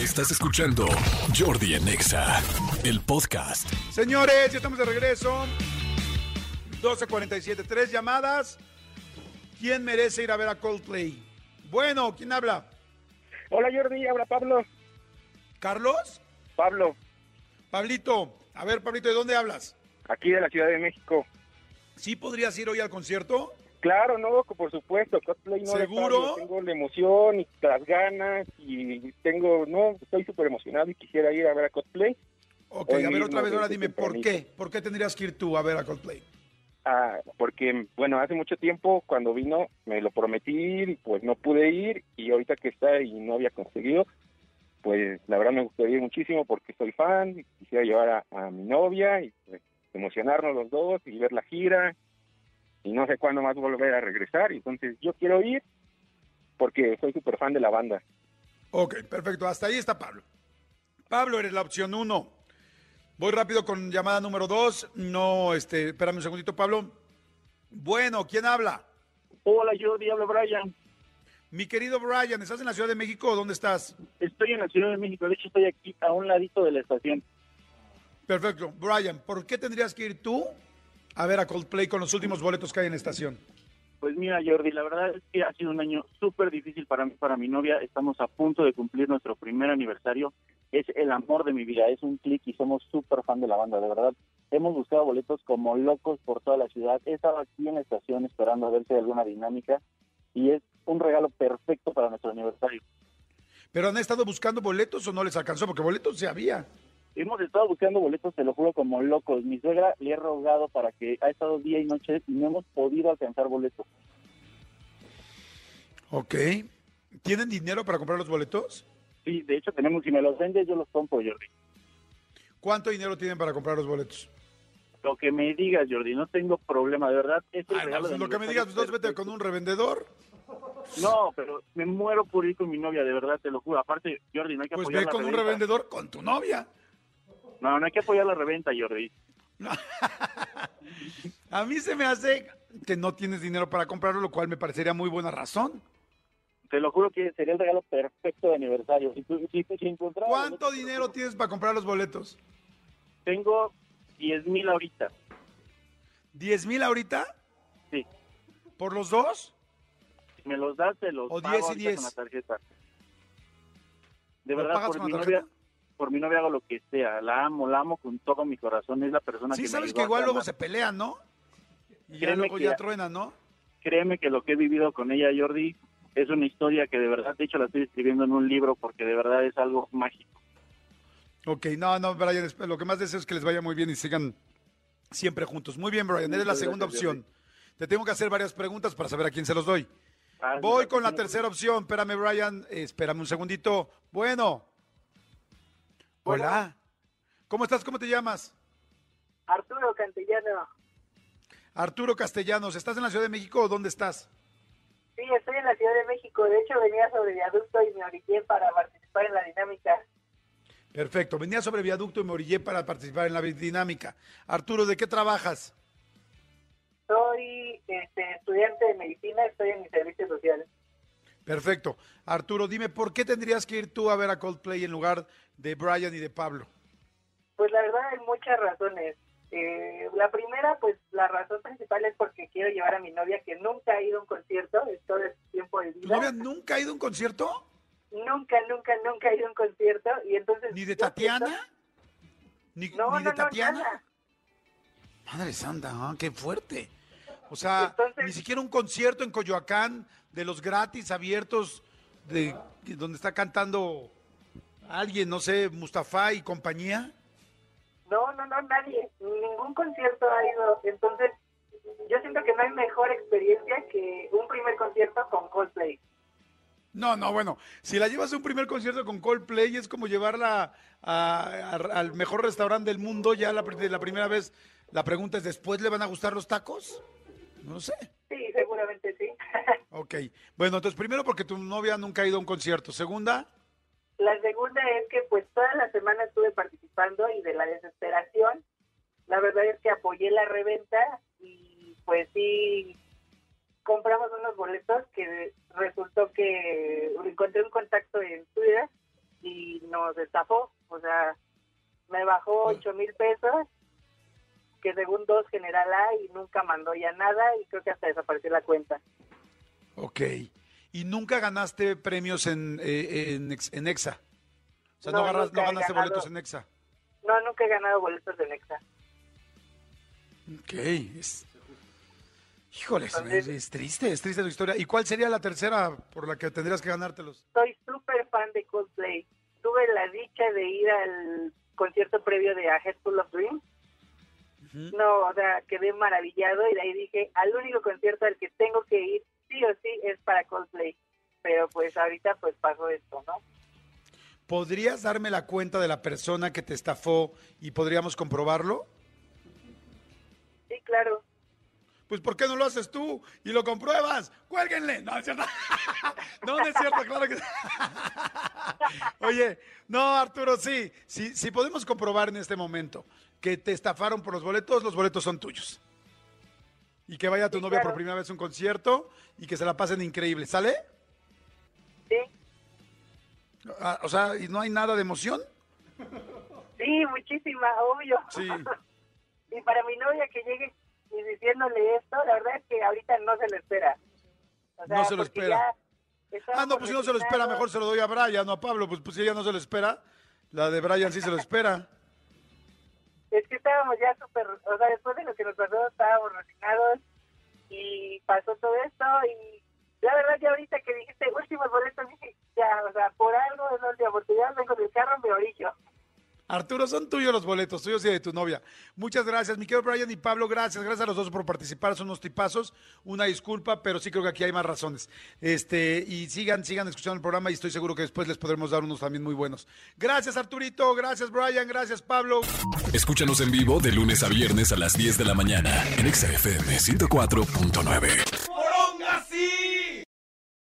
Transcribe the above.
Estás escuchando Jordi en Exa, el podcast. Señores, ya estamos de regreso. 12.47, tres llamadas. ¿Quién merece ir a ver a Coldplay? Bueno, ¿quién habla? Hola Jordi, habla Pablo. ¿Carlos? Pablo, Pablito. A ver, Pablito, ¿de dónde hablas? aquí de la Ciudad de México. ¿Sí podrías ir hoy al concierto? Claro, no, por supuesto, cosplay no ¿Seguro? Tengo la emoción y las ganas y tengo, no, estoy súper emocionado y quisiera ir a ver a cosplay. Ok, Hoy a ver otra vez, ahora dime, ¿por qué? ¿Por qué tendrías que ir tú a ver a Coldplay? Ah, porque, bueno, hace mucho tiempo cuando vino me lo prometí ir y pues no pude ir y ahorita que está y no había conseguido, pues la verdad me gustaría ir muchísimo porque soy fan, y quisiera llevar a, a mi novia y pues, emocionarnos los dos y ver la gira y no sé cuándo más volver a regresar, y entonces yo quiero ir porque soy súper fan de la banda. Ok, perfecto. Hasta ahí está Pablo. Pablo, eres la opción uno. Voy rápido con llamada número dos. No, este, espérame un segundito, Pablo. Bueno, ¿quién habla? Hola, yo Diablo Brian. Mi querido Brian, ¿estás en la Ciudad de México o dónde estás? Estoy en la Ciudad de México. De hecho, estoy aquí a un ladito de la estación. Perfecto. Brian, ¿por qué tendrías que ir tú a ver a Coldplay con los últimos boletos que hay en la estación? Pues mira, Jordi, la verdad es que ha sido un año súper difícil para mí, para mi novia. Estamos a punto de cumplir nuestro primer aniversario. Es el amor de mi vida, es un clic y somos súper fan de la banda, de verdad. Hemos buscado boletos como locos por toda la ciudad. He estado aquí en la estación esperando a ver si hay alguna dinámica y es un regalo perfecto para nuestro aniversario. ¿Pero han estado buscando boletos o no les alcanzó? Porque boletos se había. Hemos estado buscando boletos, te lo juro, como locos. Mi suegra le he rogado para que ha estado día y noche y no hemos podido alcanzar boletos. Ok. ¿Tienen dinero para comprar los boletos? Sí, de hecho tenemos, si me los vendes, yo los compro, Jordi. ¿Cuánto dinero tienen para comprar los boletos? Lo que me digas, Jordi, no tengo problema, de verdad. Es el Ay, regalo pues de lo que me digas, pues entonces vete con un revendedor. No, pero me muero por ir con mi novia, de verdad, te lo juro. Aparte, Jordi, no hay que Pues apoyar ve la con un revendedor con tu novia. No, no hay que apoyar la reventa, Jordi. A mí se me hace que no tienes dinero para comprarlo, lo cual me parecería muy buena razón. Te lo juro que sería el regalo perfecto de aniversario. Si, si, si ¿Cuánto boletos, dinero tienes para comprar los boletos? Tengo 10 mil ahorita. ¿10 mil ahorita? Sí. ¿Por los dos? Si me los das, te los O pago 10 y ahorita 10. con la tarjeta. De ¿Lo verdad, pagas por con mi, la novia, tarjeta? Por mi novia hago lo que sea. La amo, la amo con todo mi corazón. Es la persona Sí, que me sabes que igual luego se pelean, ¿no? Y ya Créeme luego que ya truenan, ¿no? Créeme que lo que he vivido con ella, Jordi, es una historia que de verdad, de hecho, la estoy escribiendo en un libro porque de verdad es algo mágico. Ok, no, no, Brian, lo que más deseo es que les vaya muy bien y sigan siempre juntos. Muy bien, Brian, eres la segunda opción. Te tengo que hacer varias preguntas para saber a quién se los doy. Ah, Voy no, con la no, tercera opción. Espérame, Brian. Espérame un segundito. Bueno. Hola. ¿Cómo estás? ¿Cómo te llamas? Arturo Cantillano. Arturo Castellanos. ¿Estás en la Ciudad de México o dónde estás? Sí, estoy en la Ciudad de México. De hecho, venía sobre viaducto y me orillé para participar en la dinámica. Perfecto. Venía sobre viaducto y me orillé para participar en la dinámica. Arturo, ¿de qué trabajas? Soy este, estudiante de medicina, estoy en mi servicio social. Perfecto. Arturo, dime, ¿por qué tendrías que ir tú a ver a Coldplay en lugar de Brian y de Pablo? Pues la verdad hay muchas razones. Eh, la primera, pues la razón principal es porque quiero llevar a mi novia que nunca ha ido a un concierto en todo este tiempo de ¿Tu vida. novia nunca ha ido a un concierto? Nunca, nunca, nunca ha ido a un concierto y entonces... ¿Ni de Tatiana? siento- ¿Ni, No, ni no, de no, Tatiana? nada. Madre santa, ah, qué fuerte. O sea, Entonces- ni siquiera un concierto en Coyoacán de los gratis abiertos de donde está cantando alguien, no sé, Mustafa y compañía. No, no, no, nadie. Ningún concierto ha ido. Entonces, yo siento que no hay mejor experiencia que un primer concierto con Coldplay. No, no, bueno, si la llevas a un primer concierto con Coldplay es como llevarla a- a- al mejor restaurante del mundo ya la primera vez. La pregunta es, ¿después le van a gustar los tacos? No lo sé. Sí, seguramente sí. Ok. Bueno, entonces primero porque tu novia nunca ha ido a un concierto. Segunda, La segunda es que pues toda la semana estuve participando y de la desesperación, la verdad es que apoyé la reventa y pues sí compramos unos boletos que resultó que encontré un contacto en Twitter y nos estafó. O sea, me bajó ocho mil pesos, que según dos general A y nunca mandó ya nada y creo que hasta desapareció la cuenta. Ok. ¿Y nunca ganaste premios en, eh, en, en EXA? O sea, no, No, agarras- nunca no he ganaste ganado. boletos en EXA. No, nunca he ganado boletos de Nexa. Ok. Es... Híjole, Entonces- es triste, es triste tu historia. ¿Y cuál sería la tercera por la que tendrías que ganártelos? Soy súper fan de Coldplay. Tuve la dicha de ir al concierto previo de A Head Full of Dreams. No, o sea, quedé maravillado y de ahí dije, al único concierto al que tengo que ir, sí o sí, es para Coldplay. Pero pues ahorita pues pasó esto, ¿no? ¿Podrías darme la cuenta de la persona que te estafó y podríamos comprobarlo? Sí, claro. Pues ¿por qué no lo haces tú y lo compruebas? ¡Cuélguenle! No, es cierto. No, no es cierto, claro que Oye, no, Arturo, sí, sí, sí podemos comprobar en este momento que te estafaron por los boletos, los boletos son tuyos. Y que vaya tu Sí, novia por primera vez a un concierto y que se la pasen increíble. ¿Sale? Sí, Ah, o sea, ¿y no hay nada de emoción? sí, muchísima, obvio. Sí. y para mi novia que llegue y diciéndole esto, la verdad es que ahorita no se lo espera. O No se lo espera. Ah, no, pues si no se lo espera, mejor se lo doy a Brian, no a Pablo. Pues, pues si ella no se lo espera, la de Brian sí se lo espera. Es que estábamos ya súper, o sea, después de lo que nos pasó, estábamos resignados y pasó todo esto y la verdad ya ahorita que dijiste últimos boletos, dije, ya, o sea, por algo es la oportunidad, vengo del carro, me orillo. Arturo, son tuyos los boletos, tuyos y de tu novia. Muchas gracias, mi querido Brian y Pablo, gracias. Gracias a los dos por participar, son unos tipazos. Una disculpa, pero sí creo que aquí hay más razones. Este, y sigan, sigan escuchando el programa y estoy seguro que después les podremos dar unos también muy buenos. Gracias, Arturito, gracias, Brian, gracias, Pablo. Escúchanos en vivo de lunes a viernes a las 10 de la mañana en Exa FM 104.9.